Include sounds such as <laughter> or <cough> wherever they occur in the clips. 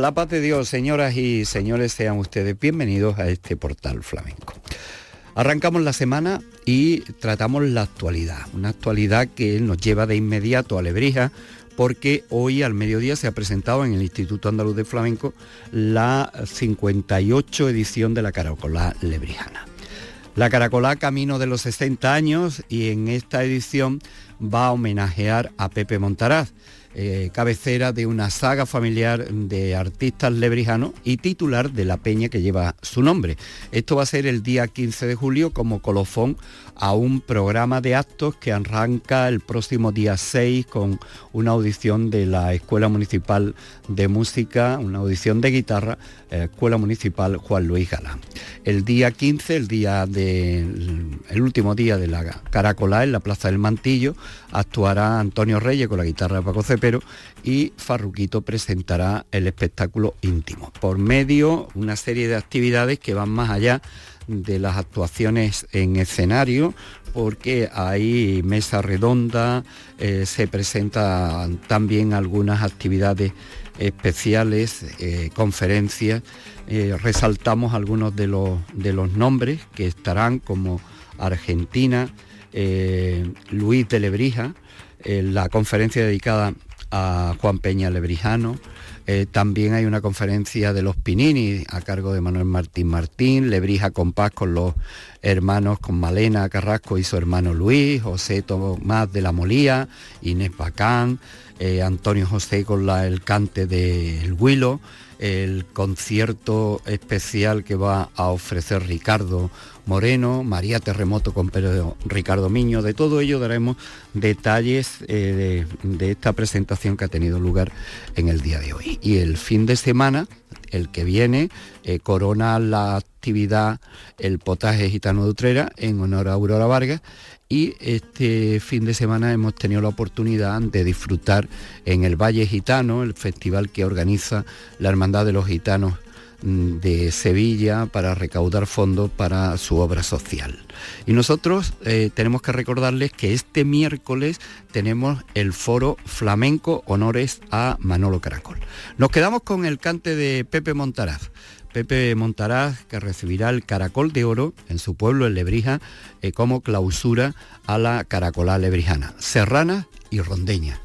la paz de Dios, señoras y señores, sean ustedes bienvenidos a este portal flamenco. Arrancamos la semana y tratamos la actualidad, una actualidad que nos lleva de inmediato a Lebrija, porque hoy al mediodía se ha presentado en el Instituto Andaluz de Flamenco la 58 edición de la Caracolá Lebrijana. La Caracolá camino de los 60 años y en esta edición va a homenajear a Pepe Montaraz eh, cabecera de una saga familiar de artistas lebrijanos y titular de la peña que lleva su nombre. Esto va a ser el día 15 de julio como colofón a un programa de actos que arranca el próximo día 6 con una audición de la Escuela Municipal de Música, una audición de guitarra, eh, Escuela Municipal Juan Luis Galán. El día 15, el día el último día de la Caracolá en la Plaza del Mantillo, actuará Antonio Reyes con la guitarra de Paco Cepero y Farruquito presentará el espectáculo íntimo. Por medio, una serie de actividades que van más allá de las actuaciones en escenario, porque hay mesa redonda, eh, se presentan también algunas actividades especiales, eh, conferencias, eh, resaltamos algunos de los, de los nombres que estarán como Argentina, Luis de Lebrija, la conferencia dedicada a Juan Peña Lebrijano, eh, también hay una conferencia de los Pinini a cargo de Manuel Martín Martín, Lebrija Compás con los hermanos, con Malena Carrasco y su hermano Luis, José Tomás de la Molía, Inés Bacán, eh, Antonio José con la, el cante del Huilo, el concierto especial que va a ofrecer Ricardo Moreno, María Terremoto con Pedro Ricardo Miño, de todo ello daremos detalles eh, de, esta presentación que ha tenido lugar en el día de hoy. Y el fin de semana, el que viene, eh, corona la actividad el potaje gitano de Utrera en honor a Aurora Vargas y este fin de semana hemos tenido la oportunidad de disfrutar en el Valle Gitano, el festival que organiza la Hermandad de los Gitanos de Sevilla para recaudar fondos para su obra social. Y nosotros eh, tenemos que recordarles que este miércoles tenemos el foro flamenco honores a Manolo Caracol. Nos quedamos con el cante de Pepe Montaraz. Pepe Montaraz, que recibirá el Caracol de Oro en su pueblo, en Lebrija, eh, como clausura a la Caracolá Lebrijana, serrana y rondeña.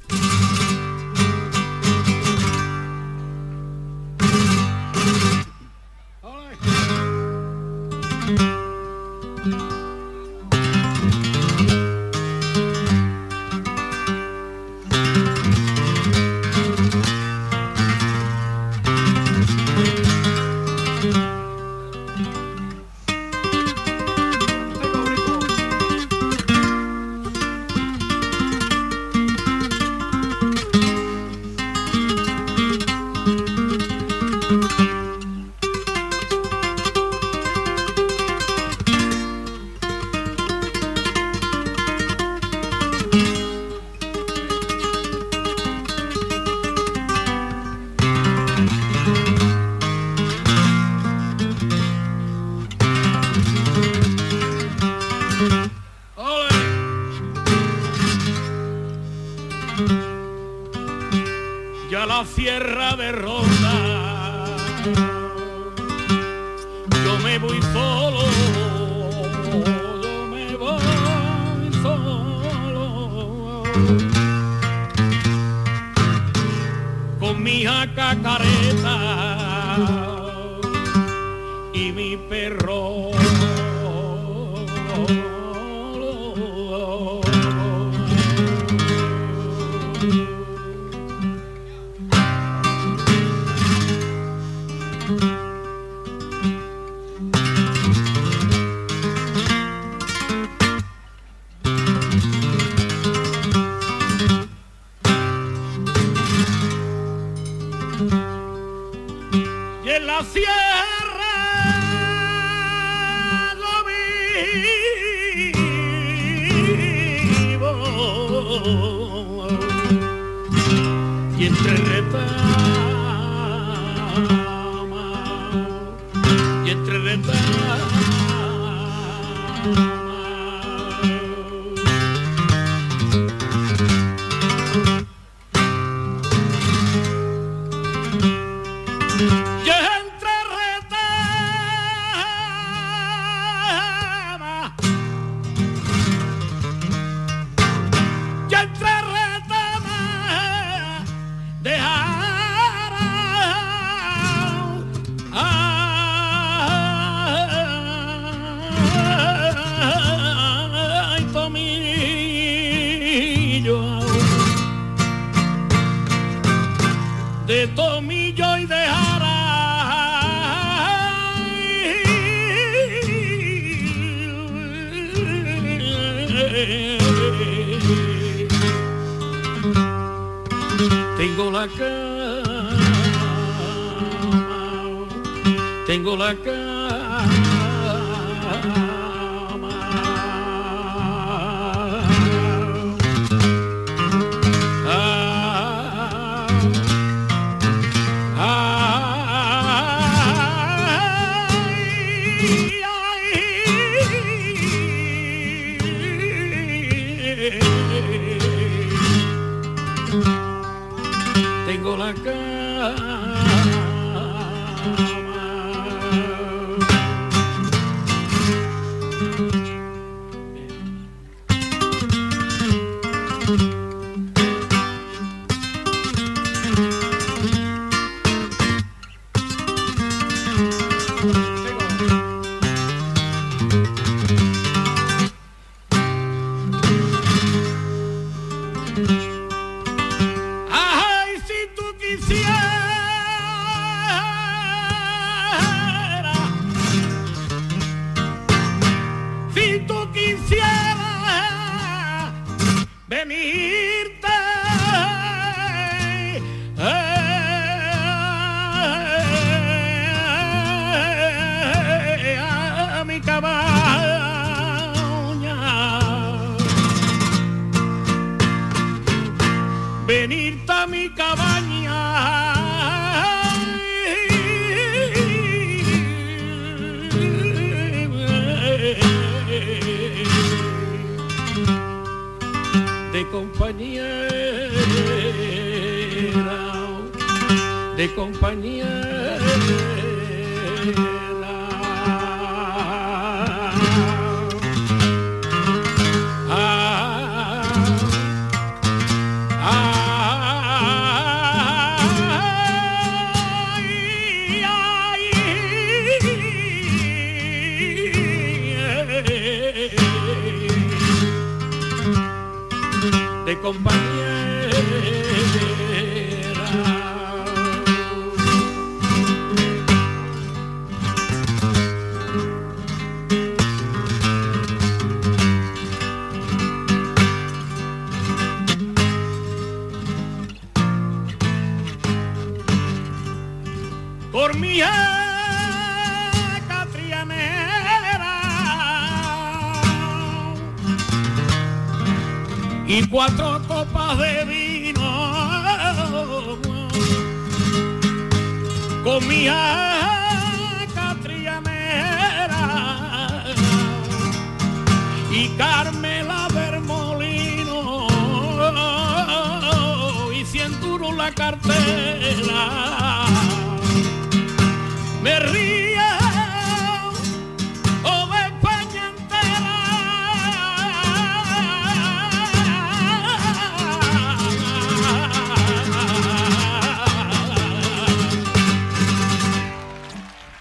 I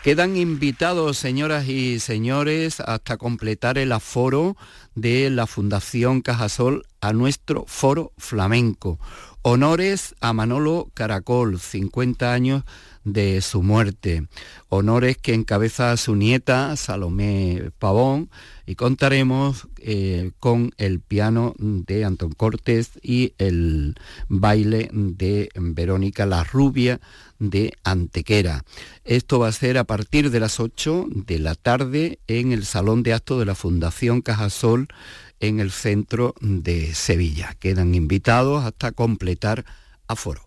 Quedan invitados, señoras y señores, hasta completar el aforo de la Fundación Cajasol a nuestro foro flamenco. Honores a Manolo Caracol, 50 años de su muerte. Honores que encabeza su nieta Salomé Pavón y contaremos eh, con el piano de Antón Cortés y el baile de Verónica La Rubia de Antequera. Esto va a ser a partir de las 8 de la tarde en el Salón de Actos de la Fundación Cajasol en el centro de Sevilla. Quedan invitados hasta completar aforo.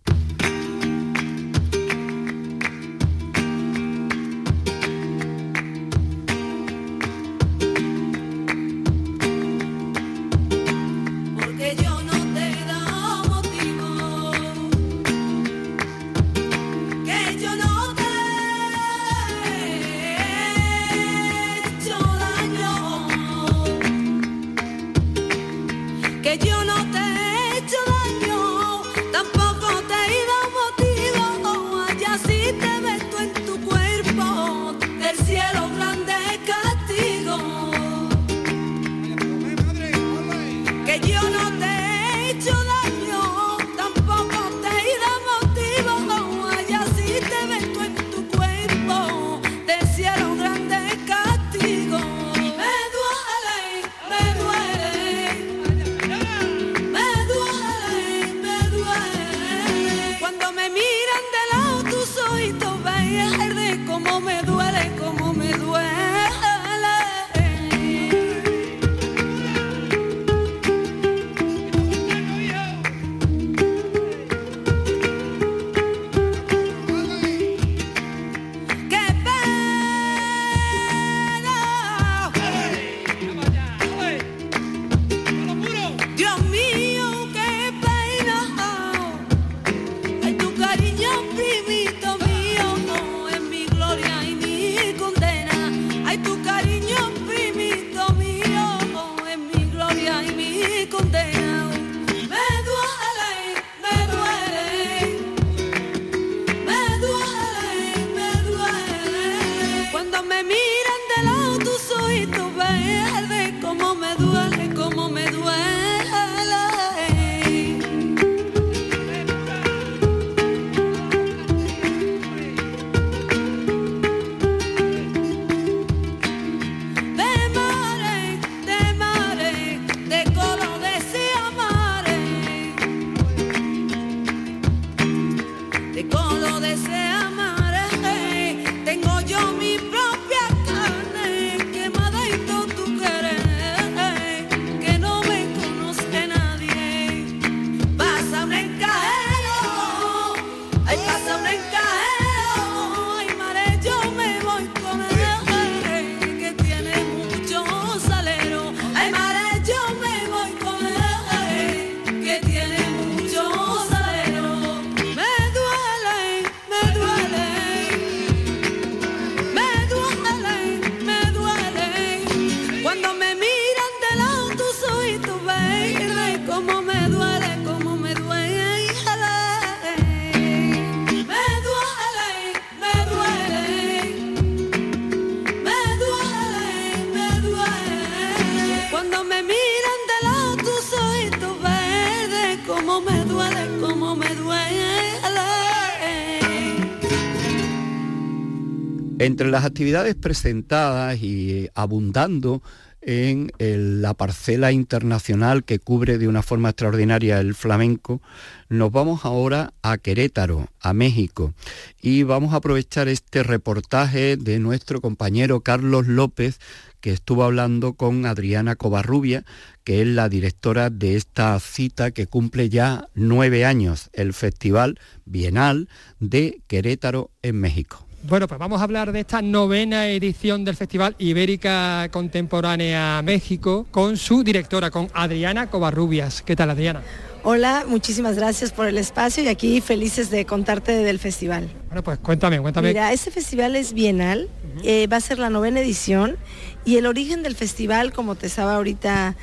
Entre las actividades presentadas y abundando en la parcela internacional que cubre de una forma extraordinaria el flamenco, nos vamos ahora a Querétaro, a México, y vamos a aprovechar este reportaje de nuestro compañero Carlos López, que estuvo hablando con Adriana Covarrubia, que es la directora de esta cita que cumple ya nueve años, el Festival Bienal de Querétaro en México. Bueno, pues vamos a hablar de esta novena edición del Festival Ibérica Contemporánea México con su directora, con Adriana Covarrubias. ¿Qué tal, Adriana? Hola, muchísimas gracias por el espacio y aquí felices de contarte del festival. Bueno, pues cuéntame, cuéntame. Mira, este festival es bienal, eh, va a ser la novena edición y el origen del festival, como te estaba ahorita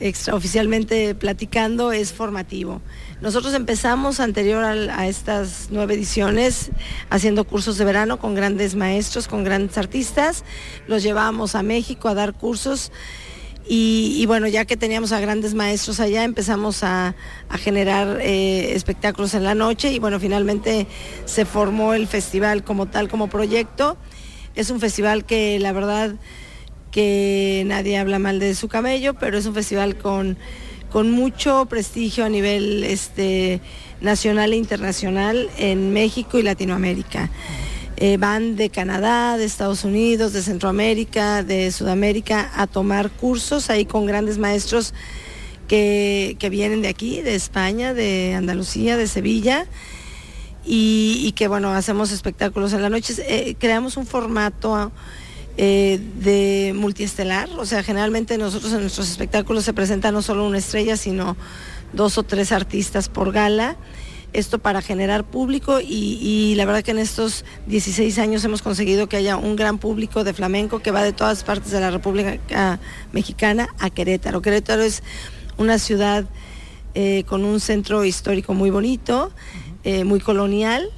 extraoficialmente platicando, es formativo. Nosotros empezamos anterior a, estas nueve ediciones haciendo cursos de verano con grandes maestros, con grandes artistas. Los llevábamos a México a dar cursos. Y, bueno, ya que teníamos a grandes maestros allá, empezamos a, generar eh, espectáculos en la noche y bueno, finalmente se formó el festival como tal, como proyecto. Es un festival que la verdad que nadie habla mal de su camello, pero es un festival con con mucho prestigio a nivel este, nacional e internacional en México y Latinoamérica. Eh, van de Canadá, de Estados Unidos, de Centroamérica, de Sudamérica a tomar cursos ahí con grandes maestros que, vienen de aquí, de España, de Andalucía, de Sevilla. Y, que bueno, hacemos espectáculos en la noche. Eh, creamos un formato eh, de multiestelar, o sea, generalmente nosotros en nuestros espectáculos se presenta no solo una estrella, sino dos o tres artistas por gala. Esto para generar público y, la verdad que en estos 16 años hemos conseguido que haya un gran público de flamenco que va de todas partes de la República Mexicana a Querétaro. Querétaro es una ciudad eh, con un centro histórico muy bonito, eh, muy colonial,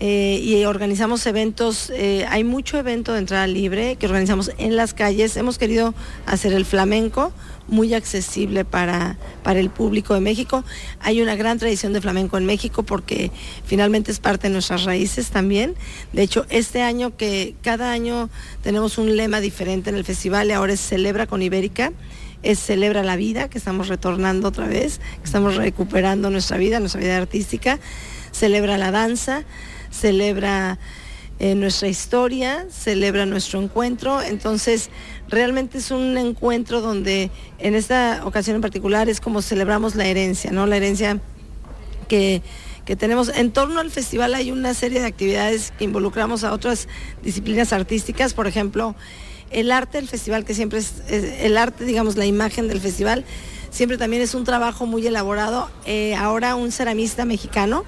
eh, y organizamos eventos, eh, hay mucho evento de entrada libre que organizamos en las calles. Hemos querido hacer el flamenco muy accesible para, para el público de México. Hay una gran tradición de flamenco en México porque finalmente es parte de nuestras raíces también. De hecho, este año que cada año tenemos un lema diferente en el festival y ahora es Celebra con Ibérica es Celebra la Vida, que estamos retornando otra vez, que estamos recuperando nuestra vida, nuestra vida artística, celebra la danza, celebra eh, nuestra historia, celebra nuestro encuentro. Entonces, realmente es un encuentro donde en esta ocasión en particular es como celebramos la herencia, ¿no? La herencia que, que tenemos. En torno al festival hay una serie de actividades que involucramos a otras disciplinas artísticas, por ejemplo, el arte del festival, que siempre es el arte, digamos, la imagen del festival siempre también es un trabajo muy elaborado. Eh, ahora un ceramista mexicano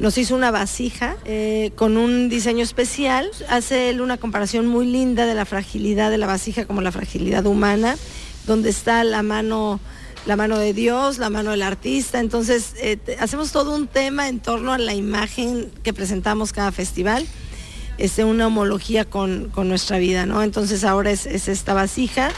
nos hizo una vasija eh, con un diseño especial. Hace él una comparación muy linda de la fragilidad de la vasija como la fragilidad humana, donde está la mano la mano de Dios, la mano del artista. Entonces, eh, hacemos todo un tema en torno a la imagen que presentamos cada festival. Es una homología con, nuestra vida, ¿no? Entonces ahora es esta vasija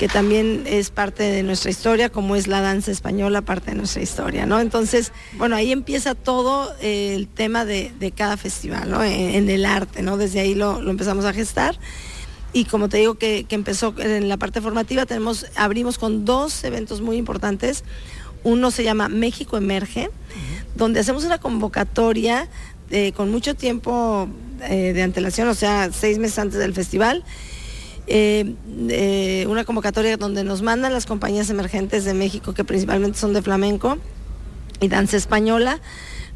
que también es parte de nuestra historia, como es la danza española, parte de nuestra historia, ¿no? Entonces, bueno, ahí empieza todo eh, el tema de, cada festival, ¿no? En, el arte, ¿no? Desde ahí lo, empezamos a gestar. Y como te digo que, empezó en la parte formativa, tenemos, abrimos con dos eventos muy importantes. Uno se llama México Emerge, donde hacemos una convocatoria eh, con mucho tiempo eh, de antelación, o sea, seis meses antes del festival eh, eh, una convocatoria donde nos mandan las compañías emergentes de México, que principalmente son de flamenco y danza española,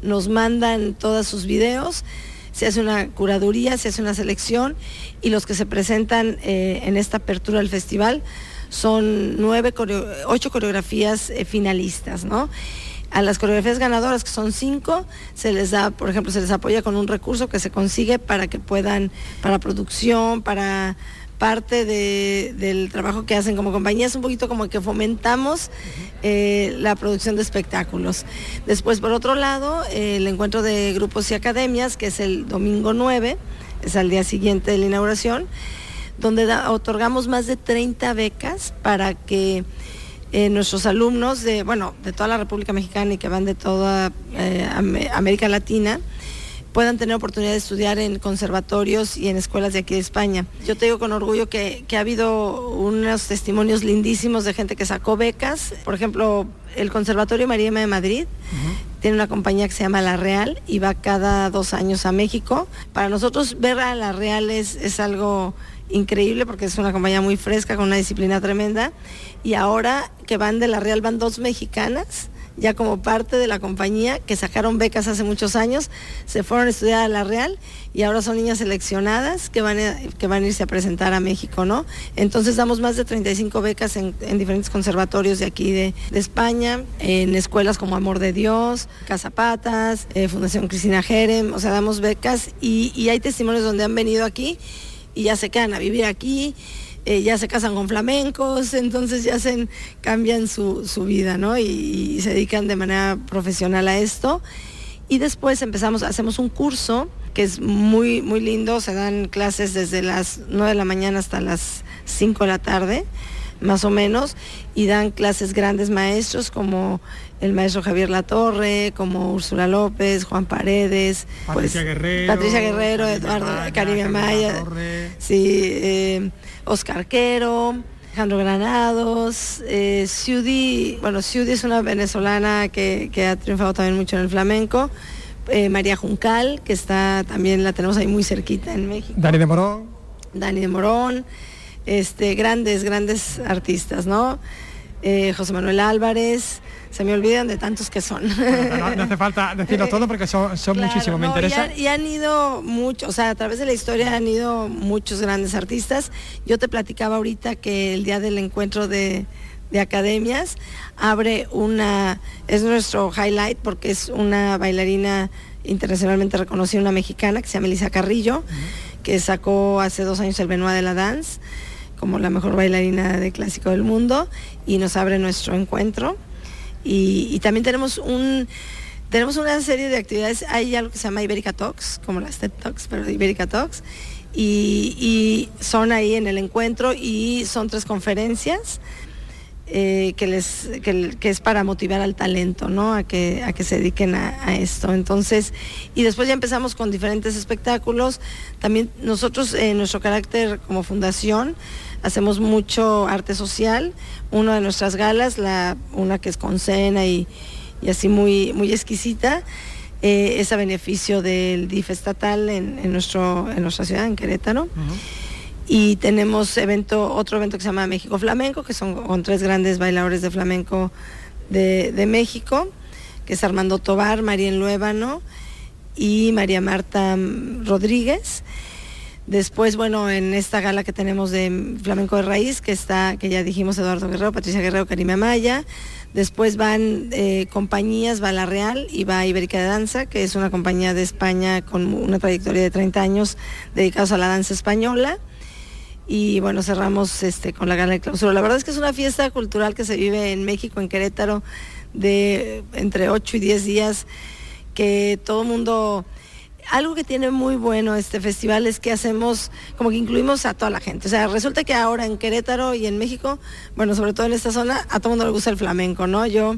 nos mandan todos sus videos, se hace una curaduría, se hace una selección y los que se presentan eh, en esta apertura del festival son nueve, ocho coreografías finalistas, ¿no? A las coreografías ganadoras, que son cinco, se les da, por ejemplo, se les apoya con un recurso que se consigue para que puedan, para producción, para parte del trabajo que hacen como compañía, es un poquito como que fomentamos eh, la producción de espectáculos. Después, por otro lado, el encuentro de grupos y academias, que es el domingo 9, es al día siguiente de la inauguración, donde otorgamos más de 30 becas para que eh, nuestros alumnos de, bueno, de toda la República Mexicana y que van de toda eh, América Latina, puedan tener oportunidad de estudiar en conservatorios y en escuelas de aquí de España. Yo te digo con orgullo que, ha habido unos testimonios lindísimos de gente que sacó becas. Por ejemplo, el Conservatorio María de Madrid tiene una compañía que se llama La Real y va cada dos años a México. Para nosotros ver a La Real es, es algo increíble porque es una compañía muy fresca con una disciplina tremenda. Y ahora que van de La Real van dos mexicanas ya como parte de la compañía, que sacaron becas hace muchos años, se fueron a estudiar a la Real y ahora son niñas seleccionadas que van a, que van a irse a presentar a México, ¿no? Entonces damos más de 35 becas en, diferentes conservatorios de aquí de, España, en escuelas como Amor de Dios, Cazapatas, eh, Fundación Cristina Jerem, o sea, damos becas y, y hay testimonios donde han venido aquí y ya se quedan a vivir aquí eh, ya se casan con flamencos, entonces ya se cambian su, vida, ¿no? Y, se dedican de manera profesional a esto. Y después empezamos, hacemos un curso que es muy, muy lindo, se dan clases desde las 9 de la mañana hasta las 5 de la tarde, más o menos, y dan clases grandes maestros como el maestro Javier Latorre, como Úrsula López, Juan Paredes, Patricia pues, Guerrero, Patricia Guerrero, Eduardo Caribe Maya, sí, eh, Oscar Quero, Alejandro Granados, eh, bueno, Ciudi es una venezolana que, ha triunfado también mucho en el flamenco. Eh, María Juncal, que está también la tenemos ahí muy cerquita en México. Dani de Morón. Dani de Morón, este, grandes, grandes artistas, ¿no? Eh, José Manuel Álvarez, se me olvidan de tantos que son. no, hace falta decirlos <laughs> todos porque son, son muchísimos, me interesa. Y han, ido muchos, o sea, a través de la historia han ido muchos grandes artistas. Yo te platicaba ahorita que el día del encuentro de, academias abre una, es nuestro highlight porque es una bailarina internacionalmente reconocida, una mexicana que se llama Elisa Carrillo, que sacó hace dos años el Benoit de la Dance como la mejor bailarina de clásico del mundo y nos abre nuestro encuentro. Y, también tenemos un tenemos una serie de actividades, hay algo que se llama Ibérica Talks, como las TED Talks, pero Ibérica Talks, y, son ahí en el encuentro y son tres conferencias eh, que, les, que, es para motivar al talento, ¿no? A que, a que se dediquen a, esto. Entonces, y después ya empezamos con diferentes espectáculos. También nosotros, en nuestro carácter como fundación, hacemos mucho arte social. Una de nuestras galas, la, una que es con cena y, así muy, muy exquisita, eh, es a beneficio del DIF estatal en, nuestro, en nuestra ciudad, en Querétaro. Y tenemos evento, otro evento que se llama México Flamenco, que son con tres grandes bailadores de flamenco de, de México, que es Armando Tobar, María Luébano y María Marta Rodríguez. Después, bueno, en esta gala que tenemos de Flamenco de Raíz, que está, que ya dijimos Eduardo Guerrero, Patricia Guerrero, Karime Amaya. Después van eh, compañías, va La Real y va Ibérica de Danza, que es una compañía de España con una trayectoria de 30 años dedicados a la danza española. Y bueno, cerramos este, con la gala de clausura. La verdad es que es una fiesta cultural que se vive en México, en Querétaro, de entre 8 y 10 días, que todo el mundo algo que tiene muy bueno este festival es que hacemos, como que incluimos a toda la gente. O sea, resulta que ahora en Querétaro y en México, bueno, sobre todo en esta zona, a todo mundo le gusta el flamenco, ¿no? Yo,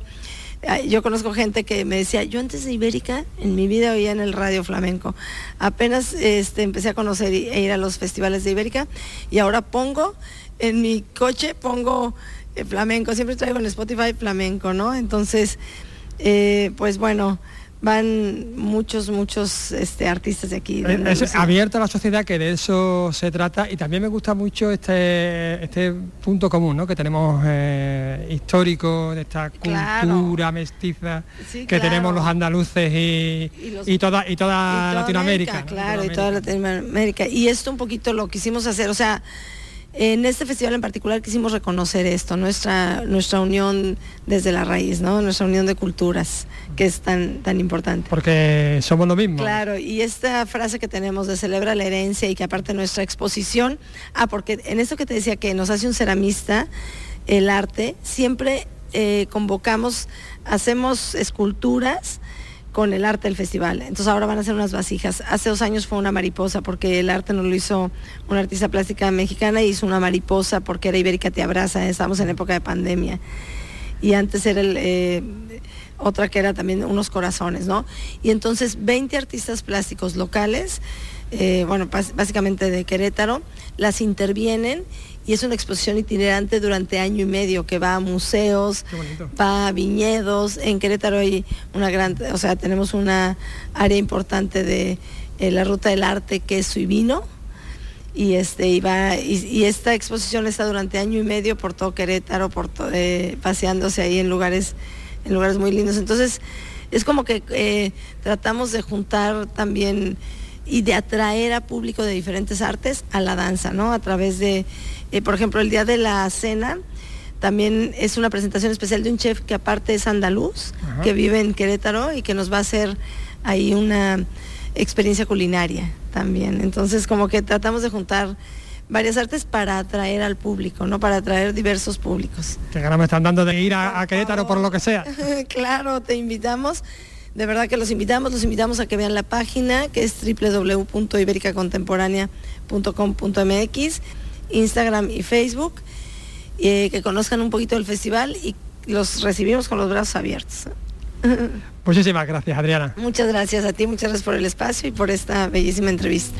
yo conozco gente que me decía, yo antes de Ibérica, en mi vida oía en el radio flamenco. Apenas este, empecé a conocer e ir a los festivales de Ibérica y ahora pongo, en mi coche pongo eh, flamenco, siempre traigo en Spotify flamenco, ¿no? Entonces, eh, pues bueno van muchos, muchos este, artistas de aquí. es abierta a la sociedad, que de eso se trata, y también me gusta mucho este, este punto común ¿no? que tenemos eh, histórico de esta cultura mestiza que tenemos los andaluces y, y, toda, y toda, Latinoamérica. Claro, y toda Latinoamérica. Y esto un poquito lo quisimos hacer, o sea, en este festival en particular quisimos reconocer esto, nuestra, nuestra unión desde la raíz, ¿no? nuestra unión de culturas, que es tan, tan importante. Porque somos lo mismo. Claro, y esta frase que tenemos de celebra la herencia y que aparte nuestra exposición, ah, porque en esto que te decía que nos hace un ceramista, el arte, siempre eh, convocamos, hacemos esculturas con el arte del festival. Entonces ahora van a ser unas vasijas. Hace dos años fue una mariposa porque el arte nos lo hizo una artista plástica mexicana y hizo una mariposa porque era Ibérica Te Abraza, estamos en época de pandemia. Y antes era eh, otra que era también unos corazones, ¿no? Y entonces 20 artistas plásticos locales, eh, bueno, básicamente de Querétaro, las intervienen y es una exposición itinerante durante año y medio que va a museos, va a viñedos. En Querétaro hay una gran, o sea, tenemos una área importante de eh, la ruta del arte, queso y vino. Y, este, y, y, esta exposición está durante año y medio por todo Querétaro, por eh, paseándose ahí en lugares, en lugares muy lindos. Entonces, es como que eh, tratamos de juntar también y de atraer a público de diferentes artes a la danza, ¿no? A través de eh, por ejemplo, el día de la cena también es una presentación especial de un chef que aparte es andaluz, que vive en Querétaro y que nos va a hacer ahí una experiencia culinaria también. Entonces, como que tratamos de juntar varias artes para atraer al público, ¿no? Para atraer diversos públicos. Qué ganas me están dando de ir a, Querétaro por lo que sea. <laughs> claro, te invitamos. De verdad que los invitamos, los invitamos a que vean la página que es www.ibericacontemporánea.com.mx Instagram y Facebook, eh, que conozcan un poquito el festival y los recibimos con los brazos abiertos. <laughs> Muchísimas gracias, Adriana. Muchas gracias a ti, muchas gracias por el espacio y por esta bellísima entrevista.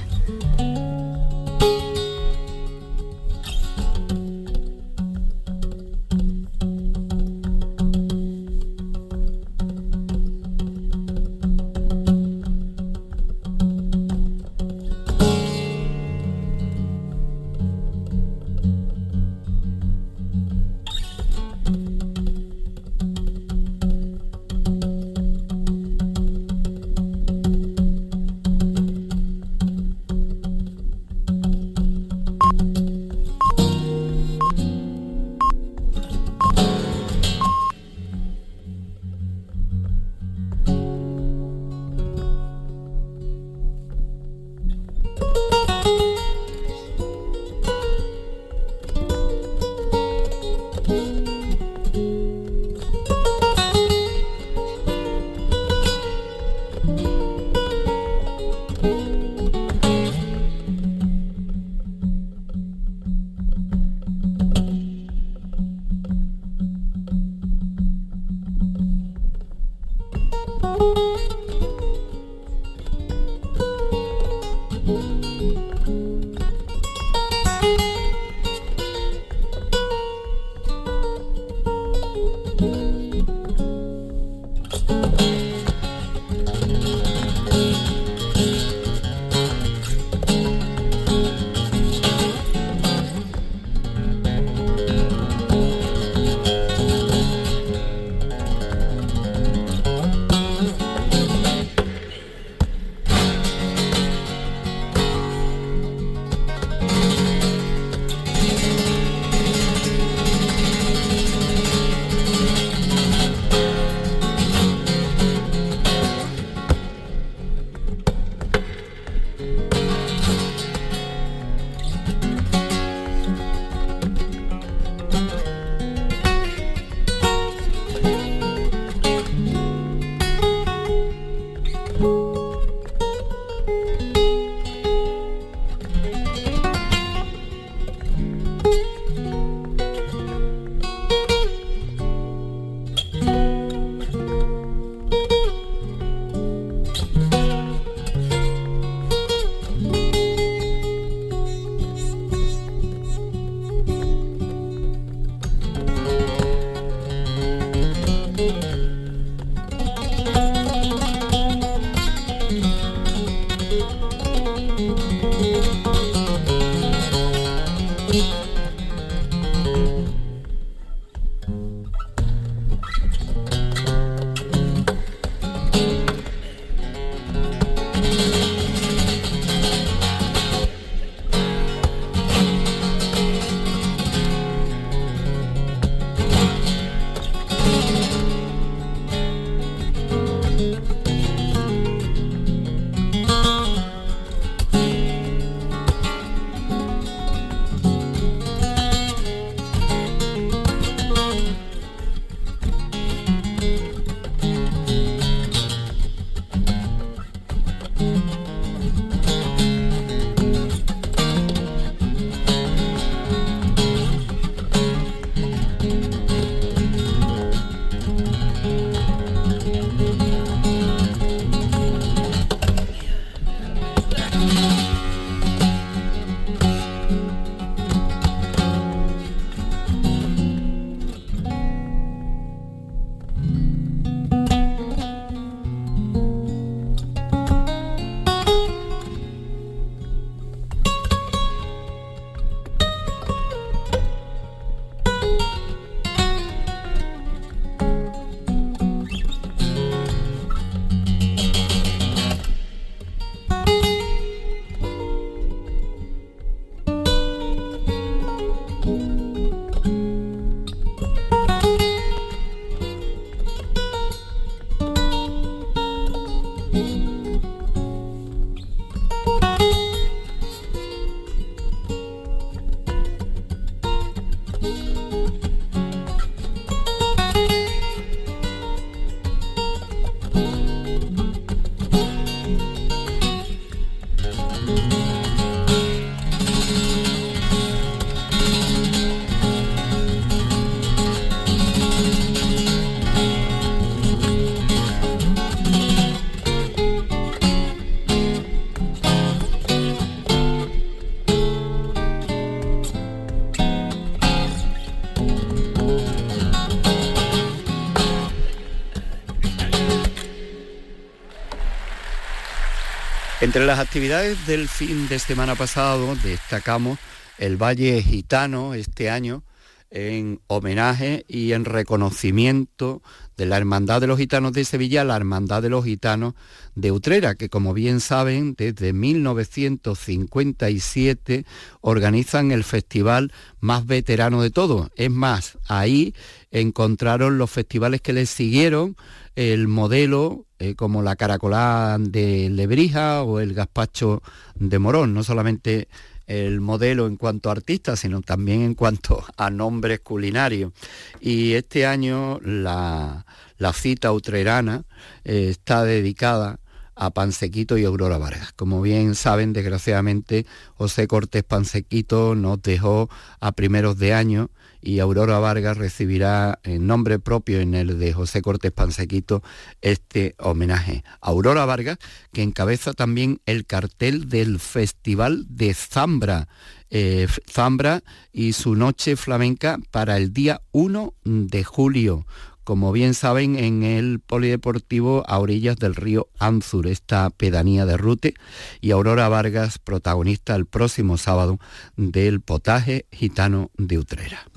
Entre las actividades del fin de semana pasado destacamos el Valle Gitano este año en homenaje y en reconocimiento de la Hermandad de los Gitanos de Sevilla, la Hermandad de los Gitanos de Utrera, que como bien saben, desde 1957 organizan el festival más veterano de todos. Es más, ahí encontraron los festivales que les siguieron el modelo eh, como la caracolá de Lebrija o el gazpacho de Morón, no solamente el modelo en cuanto a artistas, sino también en cuanto a nombres culinarios. Y este año la, cita utrerana eh, está dedicada a Pansequito y Aurora Vargas. Como bien saben, desgraciadamente, José Cortés Pansequito nos dejó a primeros de año y Aurora Vargas recibirá en nombre propio en el de José Cortés Pansequito este homenaje. Aurora Vargas, que encabeza también el cartel del Festival de Zambra, eh, Zambra y su noche flamenca para el día 1 de julio como bien saben, en el polideportivo a orillas del río Anzur, esta pedanía de Rute, y Aurora Vargas, protagonista el próximo sábado del potaje gitano de Utrera.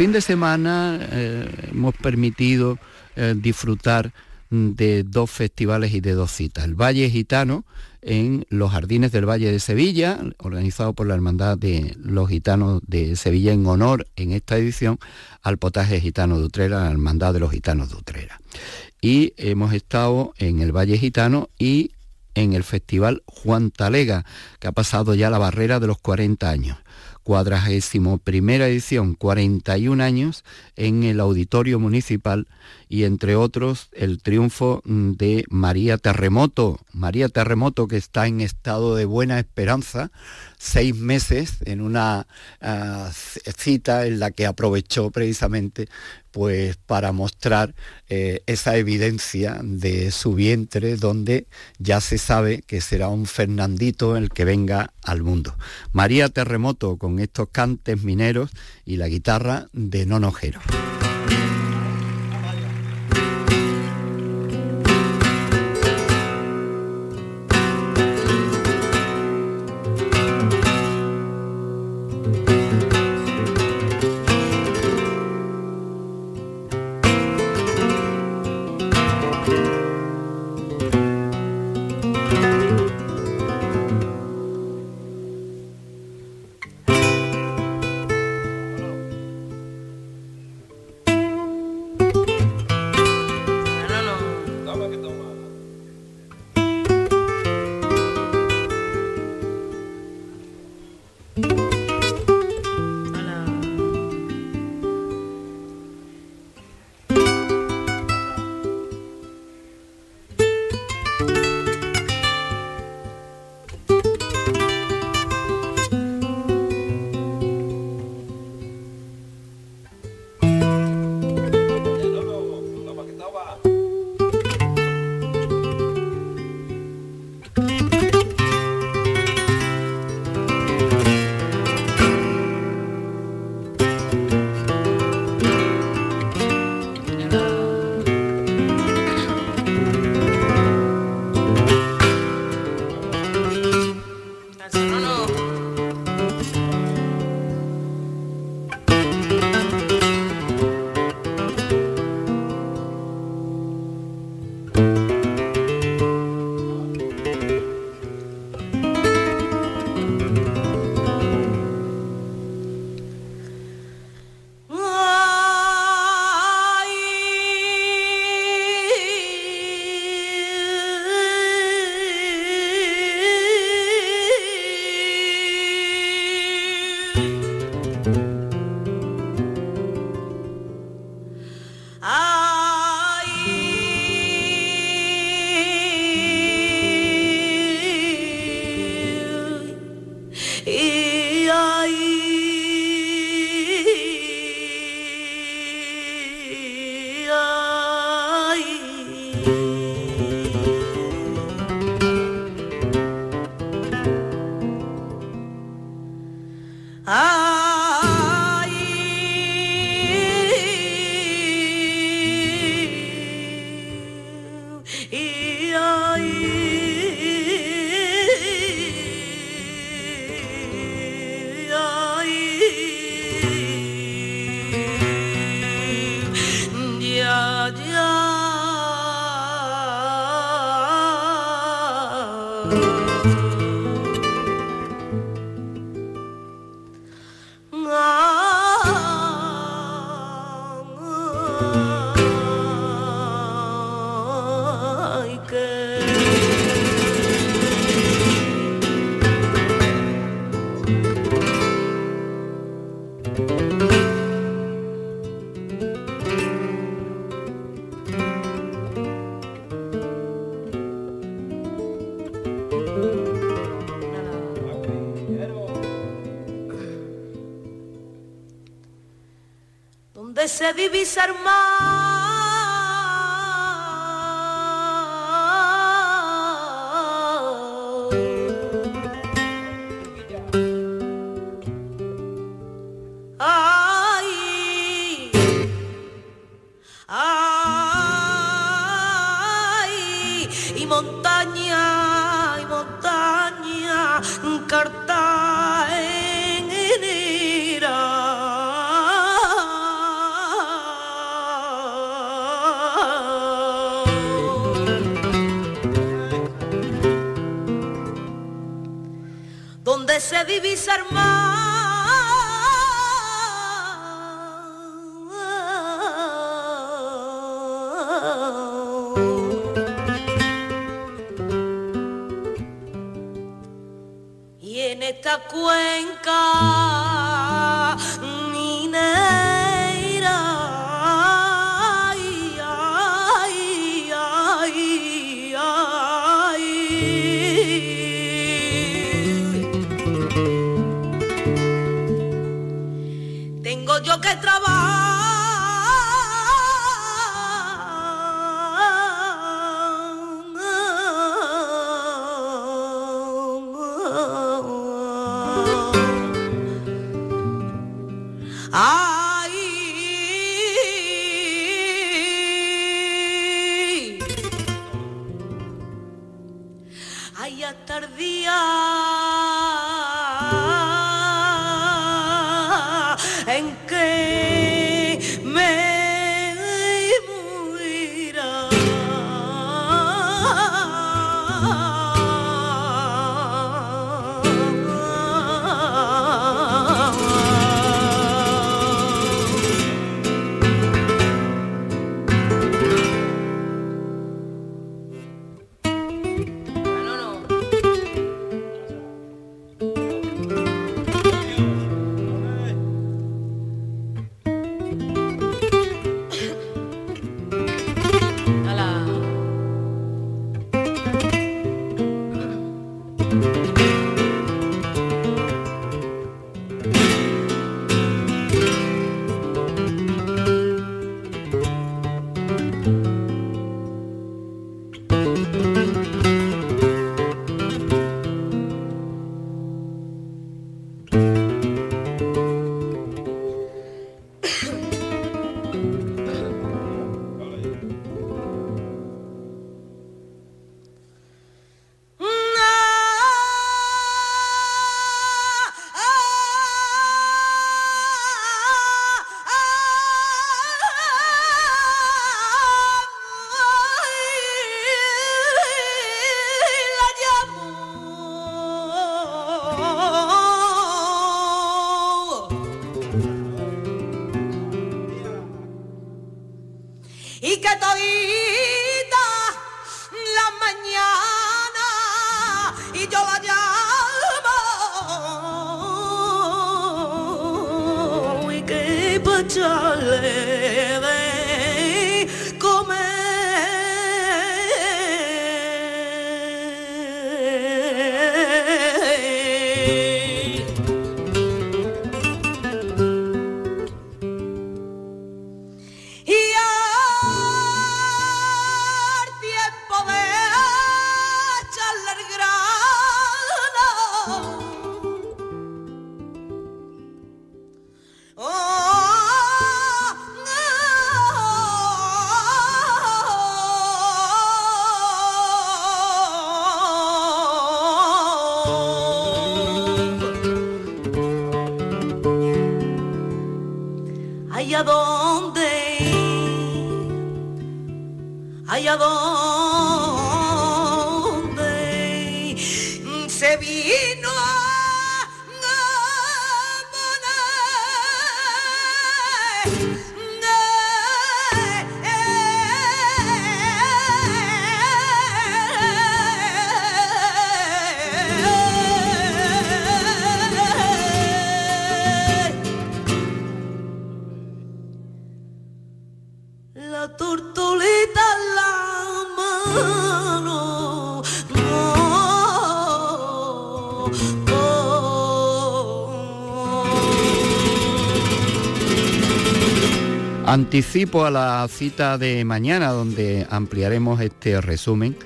Fin de semana eh, hemos permitido eh, disfrutar de dos festivales y de dos citas. El Valle Gitano en los Jardines del Valle de Sevilla, organizado por la Hermandad de los Gitanos de Sevilla en honor en esta edición al potaje gitano de Utrera, la Hermandad de los Gitanos de Utrera. Y hemos estado en el Valle Gitano y en el Festival Juan Talega, que ha pasado ya la barrera de los 40 años cuadragésimo primera edición, 41 años, en el Auditorio Municipal y entre otros el triunfo mm, de María Terremoto, María Terremoto que está en estado de buena esperanza, seis meses en una ah, cita en la que aprovechó precisamente pues para mostrar eh, esa evidencia de su vientre donde ya se sabe que será un Fernandito el que venga al mundo. María Terremoto con estos cantes mineros y la guitarra de Nonojero. Se divisa el Anticipo a la cita de mañana donde ampliaremos este resumen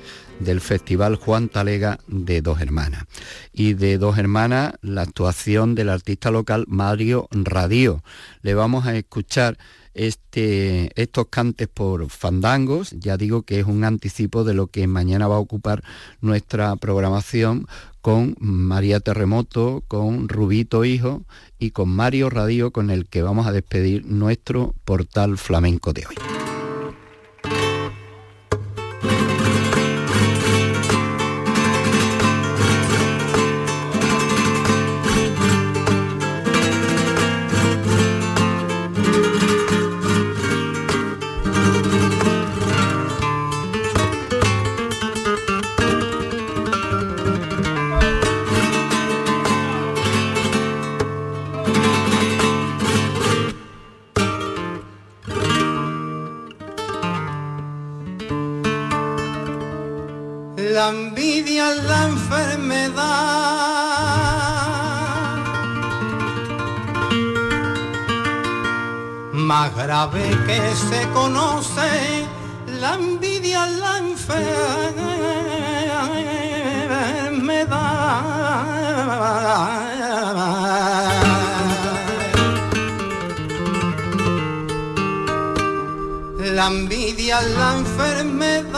del Festival Juan Talega de Dos Hermanas. Y de Dos Hermanas, la actuación del artista local Mario Radio. Le vamos a escuchar este, estos cantes por fandangos. Ya digo que es un anticipo de lo que mañana va a ocupar nuestra programación con María Terremoto, con Rubito Hijo y con Mario Radio con el que vamos a despedir nuestro portal flamenco de hoy. Más grave que se conoce. La envidia la enfermedad. la envidia, la enfermedad.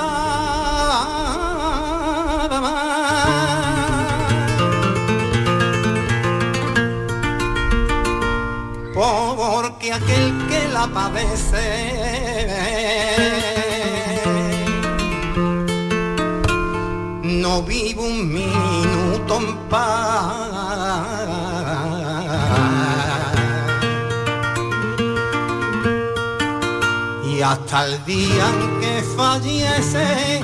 Aquel que la padece no vive un minuto en paz. hasta el día en que fallece